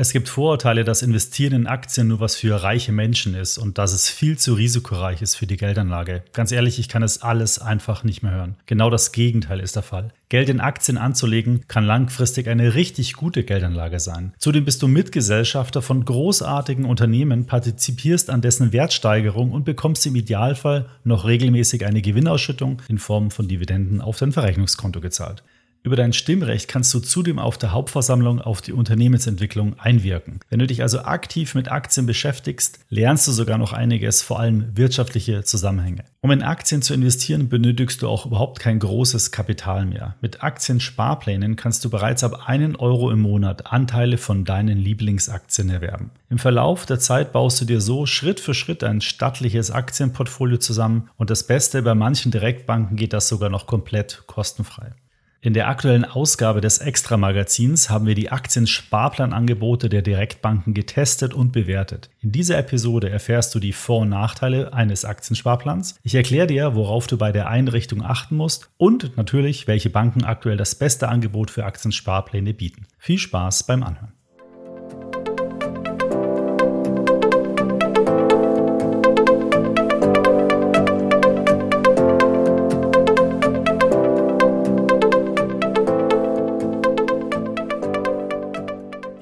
Es gibt Vorurteile, dass Investieren in Aktien nur was für reiche Menschen ist und dass es viel zu risikoreich ist für die Geldanlage. Ganz ehrlich, ich kann es alles einfach nicht mehr hören. Genau das Gegenteil ist der Fall. Geld in Aktien anzulegen kann langfristig eine richtig gute Geldanlage sein. Zudem bist du Mitgesellschafter von großartigen Unternehmen, partizipierst an dessen Wertsteigerung und bekommst im Idealfall noch regelmäßig eine Gewinnausschüttung in Form von Dividenden auf dein Verrechnungskonto gezahlt. Über dein Stimmrecht kannst du zudem auf der Hauptversammlung auf die Unternehmensentwicklung einwirken. Wenn du dich also aktiv mit Aktien beschäftigst, lernst du sogar noch einiges, vor allem wirtschaftliche Zusammenhänge. Um in Aktien zu investieren, benötigst du auch überhaupt kein großes Kapital mehr. Mit Aktiensparplänen kannst du bereits ab einen Euro im Monat Anteile von deinen Lieblingsaktien erwerben. Im Verlauf der Zeit baust du dir so Schritt für Schritt ein stattliches Aktienportfolio zusammen und das Beste, bei manchen Direktbanken geht das sogar noch komplett kostenfrei. In der aktuellen Ausgabe des Extra-Magazins haben wir die Aktiensparplanangebote der Direktbanken getestet und bewertet. In dieser Episode erfährst du die Vor- und Nachteile eines Aktiensparplans. Ich erkläre dir, worauf du bei der Einrichtung achten musst und natürlich, welche Banken aktuell das beste Angebot für Aktiensparpläne bieten. Viel Spaß beim Anhören.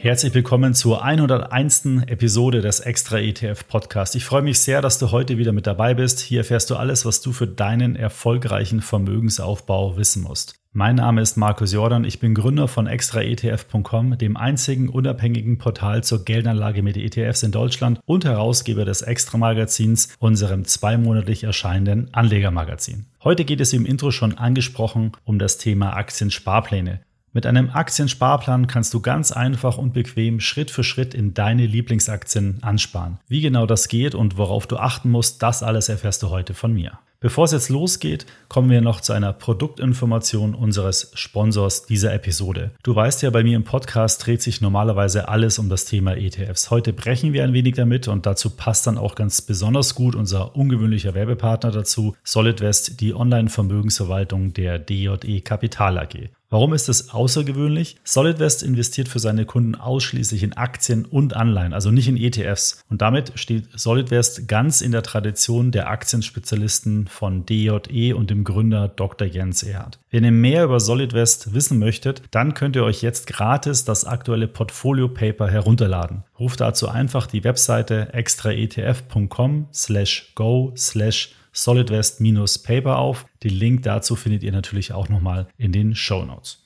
Herzlich willkommen zur 101. Episode des Extra ETF Podcast. Ich freue mich sehr, dass du heute wieder mit dabei bist. Hier erfährst du alles, was du für deinen erfolgreichen Vermögensaufbau wissen musst. Mein Name ist Markus Jordan, ich bin Gründer von extraetf.com, dem einzigen unabhängigen Portal zur Geldanlage mit ETFs in Deutschland und Herausgeber des Extra Magazins, unserem zweimonatlich erscheinenden Anlegermagazin. Heute geht es im Intro schon angesprochen um das Thema Aktiensparpläne. Mit einem Aktiensparplan kannst du ganz einfach und bequem Schritt für Schritt in deine Lieblingsaktien ansparen. Wie genau das geht und worauf du achten musst, das alles erfährst du heute von mir. Bevor es jetzt losgeht, kommen wir noch zu einer Produktinformation unseres Sponsors dieser Episode. Du weißt ja, bei mir im Podcast dreht sich normalerweise alles um das Thema ETFs. Heute brechen wir ein wenig damit und dazu passt dann auch ganz besonders gut unser ungewöhnlicher Werbepartner dazu, SolidWest, die Online-Vermögensverwaltung der DJE Kapital AG. Warum ist es außergewöhnlich? SolidWest investiert für seine Kunden ausschließlich in Aktien und Anleihen, also nicht in ETFs. Und damit steht SolidWest ganz in der Tradition der Aktienspezialisten von DJE und dem Gründer Dr. Jens Erhardt. Wenn ihr mehr über SolidWest wissen möchtet, dann könnt ihr euch jetzt gratis das aktuelle Portfolio Paper herunterladen. Ruft dazu einfach die Webseite extraetf.com slash go slash solidwest-paper auf. Den Link dazu findet ihr natürlich auch nochmal in den Show Notes.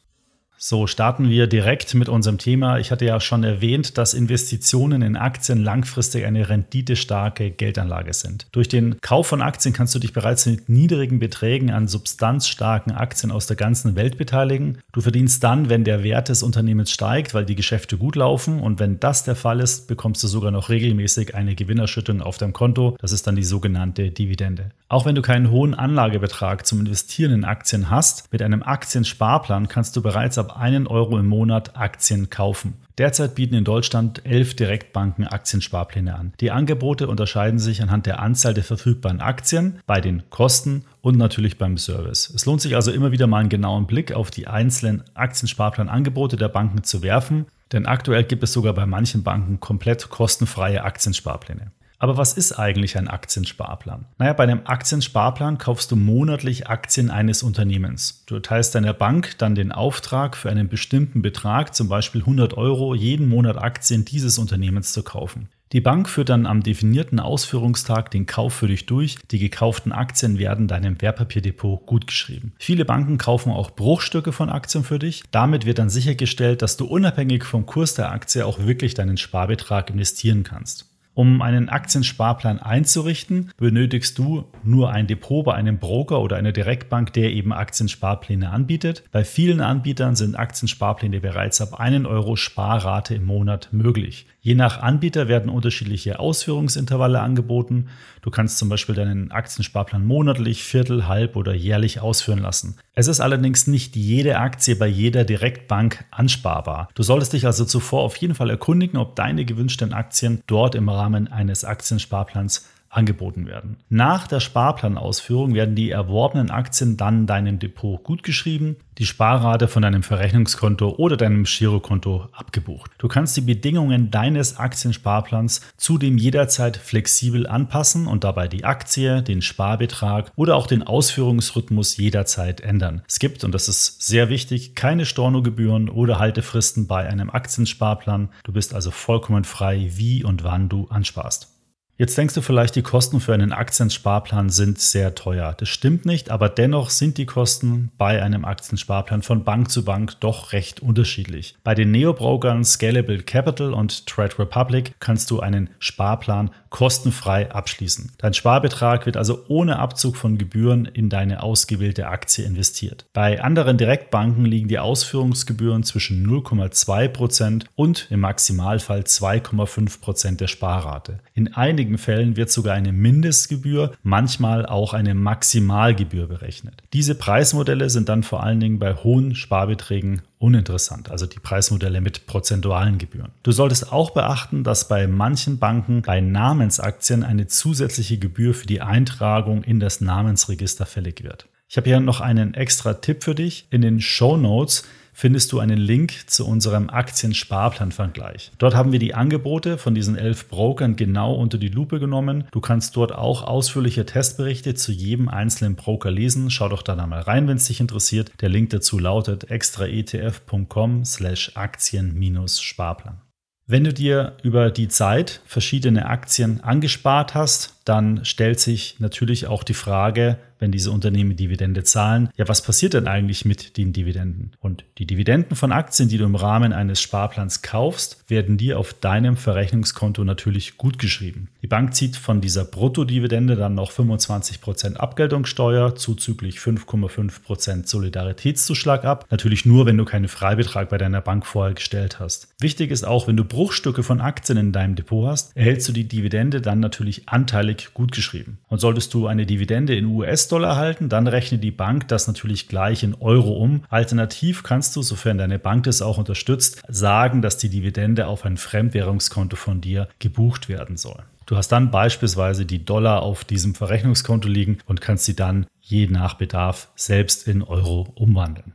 So, starten wir direkt mit unserem Thema. Ich hatte ja schon erwähnt, dass Investitionen in Aktien langfristig eine renditestarke Geldanlage sind. Durch den Kauf von Aktien kannst du dich bereits mit niedrigen Beträgen an substanzstarken Aktien aus der ganzen Welt beteiligen. Du verdienst dann, wenn der Wert des Unternehmens steigt, weil die Geschäfte gut laufen. Und wenn das der Fall ist, bekommst du sogar noch regelmäßig eine Gewinnerschüttung auf deinem Konto. Das ist dann die sogenannte Dividende. Auch wenn du keinen hohen Anlagebetrag zum Investieren in Aktien hast, mit einem Aktiensparplan kannst du bereits ab einen Euro im Monat Aktien kaufen. Derzeit bieten in Deutschland elf Direktbanken Aktiensparpläne an. Die Angebote unterscheiden sich anhand der Anzahl der verfügbaren Aktien, bei den Kosten und natürlich beim Service. Es lohnt sich also immer wieder mal einen genauen Blick auf die einzelnen Aktiensparplanangebote der Banken zu werfen, denn aktuell gibt es sogar bei manchen Banken komplett kostenfreie Aktiensparpläne. Aber was ist eigentlich ein Aktiensparplan? Naja, bei einem Aktiensparplan kaufst du monatlich Aktien eines Unternehmens. Du erteilst deiner Bank dann den Auftrag für einen bestimmten Betrag, zum Beispiel 100 Euro, jeden Monat Aktien dieses Unternehmens zu kaufen. Die Bank führt dann am definierten Ausführungstag den Kauf für dich durch. Die gekauften Aktien werden deinem Wertpapierdepot gutgeschrieben. Viele Banken kaufen auch Bruchstücke von Aktien für dich. Damit wird dann sichergestellt, dass du unabhängig vom Kurs der Aktie auch wirklich deinen Sparbetrag investieren kannst. Um einen Aktiensparplan einzurichten, benötigst du nur ein Depot bei einem Broker oder einer Direktbank, der eben Aktiensparpläne anbietet. Bei vielen Anbietern sind Aktiensparpläne bereits ab 1 Euro Sparrate im Monat möglich. Je nach Anbieter werden unterschiedliche Ausführungsintervalle angeboten. Du kannst zum Beispiel deinen Aktiensparplan monatlich, viertel, halb oder jährlich ausführen lassen. Es ist allerdings nicht jede Aktie bei jeder Direktbank ansparbar. Du solltest dich also zuvor auf jeden Fall erkundigen, ob deine gewünschten Aktien dort im Rahmen eines Aktiensparplans angeboten werden. Nach der Sparplanausführung werden die erworbenen Aktien dann deinem Depot gutgeschrieben, die Sparrate von deinem Verrechnungskonto oder deinem Girokonto abgebucht. Du kannst die Bedingungen deines Aktiensparplans zudem jederzeit flexibel anpassen und dabei die Aktie, den Sparbetrag oder auch den Ausführungsrhythmus jederzeit ändern. Es gibt, und das ist sehr wichtig, keine Stornogebühren oder Haltefristen bei einem Aktiensparplan. Du bist also vollkommen frei, wie und wann du ansparst. Jetzt denkst du vielleicht, die Kosten für einen Aktiensparplan sind sehr teuer. Das stimmt nicht, aber dennoch sind die Kosten bei einem Aktiensparplan von Bank zu Bank doch recht unterschiedlich. Bei den Neo-Brokern Scalable Capital und Trade Republic kannst du einen Sparplan kostenfrei abschließen. Dein Sparbetrag wird also ohne Abzug von Gebühren in deine ausgewählte Aktie investiert. Bei anderen Direktbanken liegen die Ausführungsgebühren zwischen 0,2% und im Maximalfall 2,5% der Sparrate. In einigen einigen Fällen wird sogar eine Mindestgebühr, manchmal auch eine Maximalgebühr berechnet. Diese Preismodelle sind dann vor allen Dingen bei hohen Sparbeträgen uninteressant, also die Preismodelle mit prozentualen Gebühren. Du solltest auch beachten, dass bei manchen Banken bei Namensaktien eine zusätzliche Gebühr für die Eintragung in das Namensregister fällig wird. Ich habe hier noch einen extra Tipp für dich. In den Show Notes findest du einen Link zu unserem Aktien-Sparplan-Vergleich. Dort haben wir die Angebote von diesen elf Brokern genau unter die Lupe genommen. Du kannst dort auch ausführliche Testberichte zu jedem einzelnen Broker lesen. Schau doch da mal rein, wenn es dich interessiert. Der Link dazu lautet extraetf.com slash Aktien-Sparplan. Wenn du dir über die Zeit verschiedene Aktien angespart hast, dann stellt sich natürlich auch die Frage, wenn diese Unternehmen Dividende zahlen, ja, was passiert denn eigentlich mit den Dividenden? Und die Dividenden von Aktien, die du im Rahmen eines Sparplans kaufst, werden dir auf deinem Verrechnungskonto natürlich gut geschrieben. Die Bank zieht von dieser Bruttodividende dann noch 25% Abgeltungssteuer zuzüglich 5,5% Solidaritätszuschlag ab. Natürlich nur, wenn du keinen Freibetrag bei deiner Bank vorher gestellt hast. Wichtig ist auch, wenn du Bruchstücke von Aktien in deinem Depot hast, erhältst du die Dividende dann natürlich anteilig gut geschrieben. Und solltest du eine Dividende in US US-Dollar halten, dann rechnet die Bank das natürlich gleich in Euro um. Alternativ kannst du, sofern deine Bank das auch unterstützt, sagen, dass die Dividende auf ein Fremdwährungskonto von dir gebucht werden soll. Du hast dann beispielsweise die Dollar auf diesem Verrechnungskonto liegen und kannst sie dann je nach Bedarf selbst in Euro umwandeln.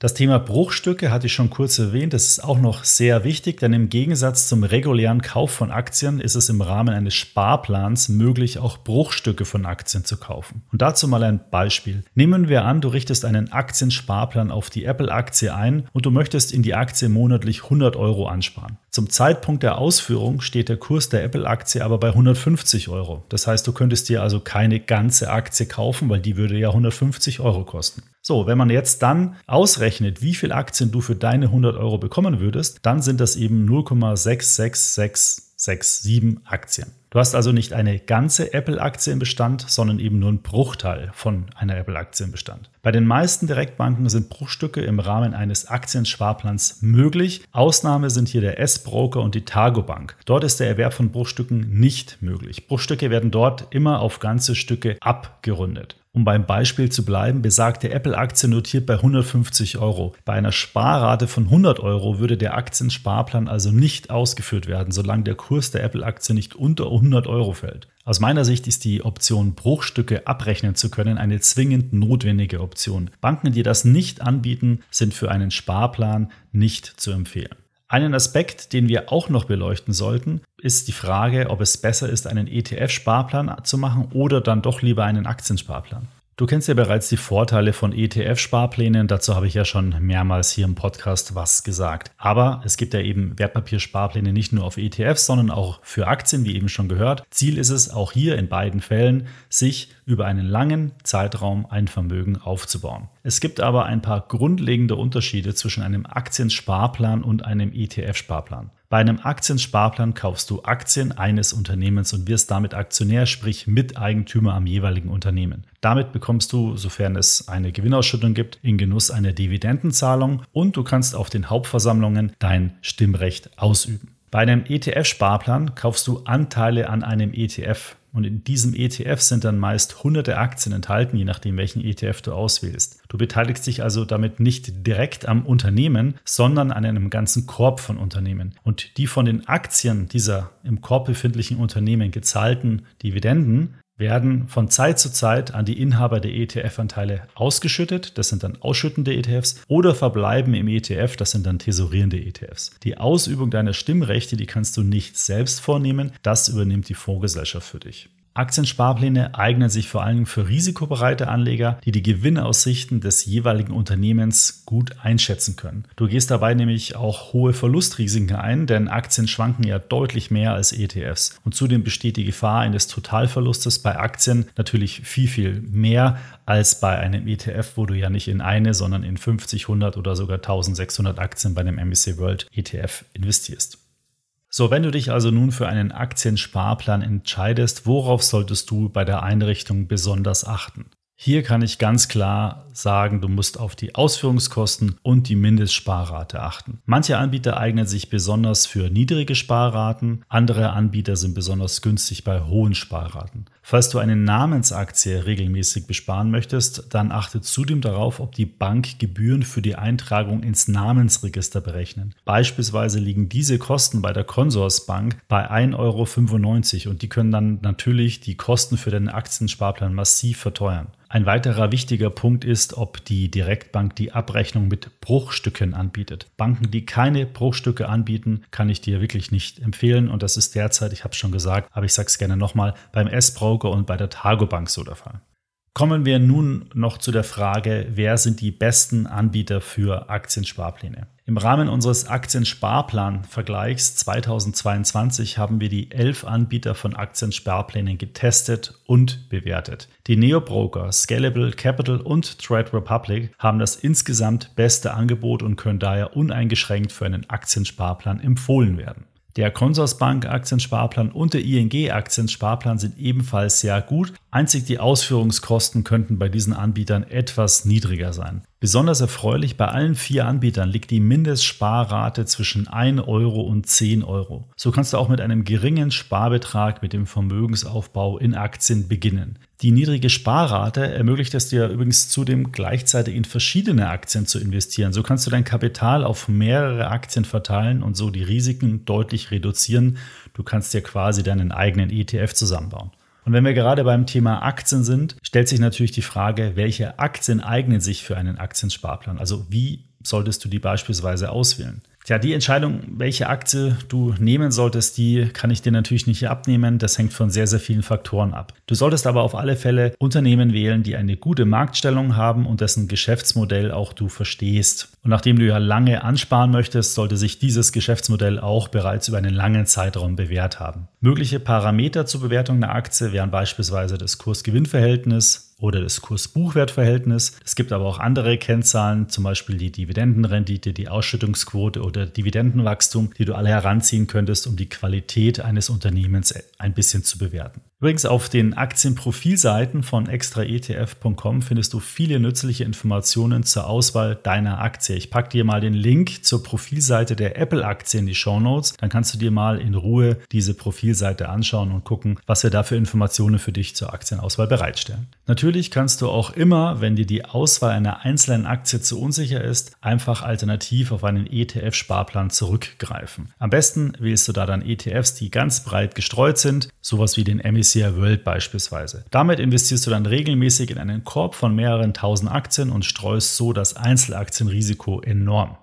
Das Thema Bruchstücke hatte ich schon kurz erwähnt. Das ist auch noch sehr wichtig, denn im Gegensatz zum regulären Kauf von Aktien ist es im Rahmen eines Sparplans möglich, auch Bruchstücke von Aktien zu kaufen. Und dazu mal ein Beispiel. Nehmen wir an, du richtest einen Aktiensparplan auf die Apple-Aktie ein und du möchtest in die Aktie monatlich 100 Euro ansparen. Zum Zeitpunkt der Ausführung steht der Kurs der Apple-Aktie aber bei 150 Euro. Das heißt, du könntest dir also keine ganze Aktie kaufen, weil die würde ja 150 Euro kosten. So, wenn man jetzt dann ausrechnet, wie viel Aktien du für deine 100 Euro bekommen würdest, dann sind das eben 0,66667 Aktien. Du hast also nicht eine ganze Apple-Aktie im Bestand, sondern eben nur einen Bruchteil von einer Apple-Aktie im Bestand. Bei den meisten Direktbanken sind Bruchstücke im Rahmen eines Aktiensparplans möglich. Ausnahme sind hier der S-Broker und die Targo Bank. Dort ist der Erwerb von Bruchstücken nicht möglich. Bruchstücke werden dort immer auf ganze Stücke abgerundet. Um beim Beispiel zu bleiben, besagte Apple-Aktie notiert bei 150 Euro. Bei einer Sparrate von 100 Euro würde der Aktiensparplan also nicht ausgeführt werden, solange der Kurs der Apple-Aktie nicht unter 100 Euro fällt. Aus meiner Sicht ist die Option, Bruchstücke abrechnen zu können, eine zwingend notwendige Option. Banken, die das nicht anbieten, sind für einen Sparplan nicht zu empfehlen. Einen Aspekt, den wir auch noch beleuchten sollten, ist die Frage, ob es besser ist, einen ETF-Sparplan zu machen oder dann doch lieber einen Aktiensparplan. Du kennst ja bereits die Vorteile von ETF-Sparplänen, dazu habe ich ja schon mehrmals hier im Podcast was gesagt. Aber es gibt ja eben Wertpapiersparpläne nicht nur auf ETFs, sondern auch für Aktien, wie eben schon gehört. Ziel ist es auch hier in beiden Fällen, sich über einen langen Zeitraum ein Vermögen aufzubauen. Es gibt aber ein paar grundlegende Unterschiede zwischen einem Aktiensparplan und einem ETF-Sparplan. Bei einem Aktiensparplan kaufst du Aktien eines Unternehmens und wirst damit Aktionär, sprich Miteigentümer am jeweiligen Unternehmen. Damit bekommst du, sofern es eine Gewinnausschüttung gibt, in Genuss einer Dividendenzahlung und du kannst auf den Hauptversammlungen dein Stimmrecht ausüben. Bei einem ETF-Sparplan kaufst du Anteile an einem ETF Und in diesem ETF sind dann meist hunderte Aktien enthalten, je nachdem, welchen ETF du auswählst. Du beteiligst dich also damit nicht direkt am Unternehmen, sondern an einem ganzen Korb von Unternehmen. Und die von den Aktien dieser im Korb befindlichen Unternehmen gezahlten Dividenden werden von Zeit zu Zeit an die Inhaber der ETF-Anteile ausgeschüttet, das sind dann ausschüttende ETFs, oder verbleiben im ETF, das sind dann tesorierende ETFs. Die Ausübung deiner Stimmrechte, die kannst du nicht selbst vornehmen, das übernimmt die Fondsgesellschaft für dich. Aktiensparpläne eignen sich vor allem für risikobereite Anleger, die die Gewinnaussichten des jeweiligen Unternehmens gut einschätzen können. Du gehst dabei nämlich auch hohe Verlustrisiken ein, denn Aktien schwanken ja deutlich mehr als ETFs. Und zudem besteht die Gefahr eines Totalverlustes bei Aktien natürlich viel, viel mehr als bei einem ETF, wo du ja nicht in eine, sondern in 50, 100 oder sogar 1600 Aktien bei einem MSCI World ETF investierst. So, wenn du dich also nun für einen Aktiensparplan entscheidest, worauf solltest du bei der Einrichtung besonders achten? Hier kann ich ganz klar sagen, du musst auf die Ausführungskosten und die Mindestsparrate achten. Manche Anbieter eignen sich besonders für niedrige Sparraten, andere Anbieter sind besonders günstig bei hohen Sparraten. Falls du eine Namensaktie regelmäßig besparen möchtest, dann achte zudem darauf, ob die Bank Gebühren für die Eintragung ins Namensregister berechnen. Beispielsweise liegen diese Kosten bei der Consorsbank bei 1,95 Euro und die können dann natürlich die Kosten für deinen Aktiensparplan massiv verteuern. Ein weiterer wichtiger Punkt ist, ob die Direktbank die Abrechnung mit Bruchstücken anbietet. Banken, die keine Bruchstücke anbieten, kann ich dir wirklich nicht empfehlen und das ist derzeit, ich habe es schon gesagt, aber ich sage es gerne nochmal, beim S-Broker und bei der Targobank so der Fall. Kommen wir nun noch zu der Frage, wer sind die besten Anbieter für Aktiensparpläne? Im Rahmen unseres Aktiensparplan-Vergleichs 2022 haben wir die elf Anbieter von Aktiensparplänen getestet und bewertet. Die Neobroker, Scalable Capital und Trade Republic haben das insgesamt beste Angebot und können daher uneingeschränkt für einen Aktiensparplan empfohlen werden. Der Consorsbank Aktiensparplan und der ING Aktiensparplan sind ebenfalls sehr gut. Einzig die Ausführungskosten könnten bei diesen Anbietern etwas niedriger sein. Besonders erfreulich bei allen vier Anbietern liegt die Mindestsparrate zwischen 1 Euro und 10 Euro. So kannst du auch mit einem geringen Sparbetrag mit dem Vermögensaufbau in Aktien beginnen. Die niedrige Sparrate ermöglicht es dir übrigens zudem gleichzeitig in verschiedene Aktien zu investieren. So kannst du dein Kapital auf mehrere Aktien verteilen und so die Risiken deutlich reduzieren. Du kannst dir quasi deinen eigenen ETF zusammenbauen. Und wenn wir gerade beim Thema Aktien sind, stellt sich natürlich die Frage, welche Aktien eignen sich für einen Aktiensparplan? Also wie solltest du die beispielsweise auswählen? Tja, die Entscheidung, welche Aktie du nehmen solltest, die kann ich dir natürlich nicht abnehmen. Das hängt von sehr, sehr vielen Faktoren ab. Du solltest aber auf alle Fälle Unternehmen wählen, die eine gute Marktstellung haben und dessen Geschäftsmodell auch du verstehst. Und nachdem du ja lange ansparen möchtest, sollte sich dieses Geschäftsmodell auch bereits über einen langen Zeitraum bewährt haben. Mögliche Parameter zur Bewertung einer Aktie wären beispielsweise das Kurs-Gewinn-Verhältnis, oder das Kurs-Buchwert-Verhältnis. Es gibt aber auch andere Kennzahlen, zum Beispiel die Dividendenrendite, die Ausschüttungsquote oder Dividendenwachstum, die du alle heranziehen könntest, um die Qualität eines Unternehmens ein bisschen zu bewerten. Übrigens auf den Aktienprofilseiten von extraetf.com findest du viele nützliche Informationen zur Auswahl deiner Aktie. Ich packe dir mal den Link zur Profilseite der Apple-Aktie in die Show Notes. Dann kannst du dir mal in Ruhe diese Profilseite anschauen und gucken, was wir da für Informationen für dich zur Aktienauswahl bereitstellen. Natürlich kannst du auch immer, wenn dir die Auswahl einer einzelnen Aktie zu unsicher ist, einfach alternativ auf einen ETF-Sparplan zurückgreifen. Am besten wählst du da dann ETFs, die ganz breit gestreut sind, sowas wie den MSCI MSCI World beispielsweise. Damit investierst du dann regelmäßig in einen Korb von mehreren tausend Aktien und streust so das Einzelaktienrisiko enorm.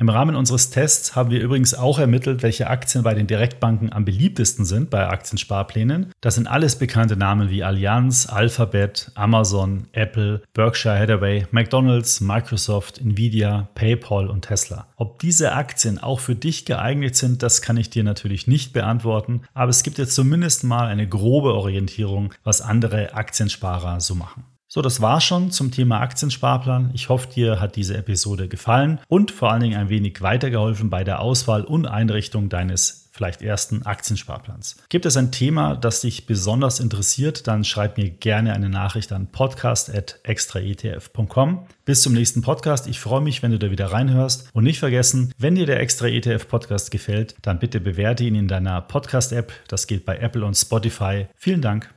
Im Rahmen unseres Tests haben wir übrigens auch ermittelt, welche Aktien bei den Direktbanken am beliebtesten sind bei Aktiensparplänen. Das sind alles bekannte Namen wie Allianz, Alphabet, Amazon, Apple, Berkshire Hathaway, McDonald's, Microsoft, Nvidia, PayPal und Tesla. Ob diese Aktien auch für dich geeignet sind, das kann ich dir natürlich nicht beantworten, aber es gibt jetzt zumindest mal eine grobe Orientierung, was andere Aktiensparer so machen. So, das war schon zum Thema Aktiensparplan. Ich hoffe, dir hat diese Episode gefallen und vor allen Dingen ein wenig weitergeholfen bei der Auswahl und Einrichtung deines vielleicht ersten Aktiensparplans. Gibt es ein Thema, das dich besonders interessiert, dann schreib mir gerne eine Nachricht an podcast.extraetf.com. Bis zum nächsten Podcast. Ich freue mich, wenn du da wieder reinhörst. Und nicht vergessen, wenn dir der Extra ETF Podcast gefällt, dann bitte bewerte ihn in deiner Podcast-App. Das geht bei Apple und Spotify. Vielen Dank.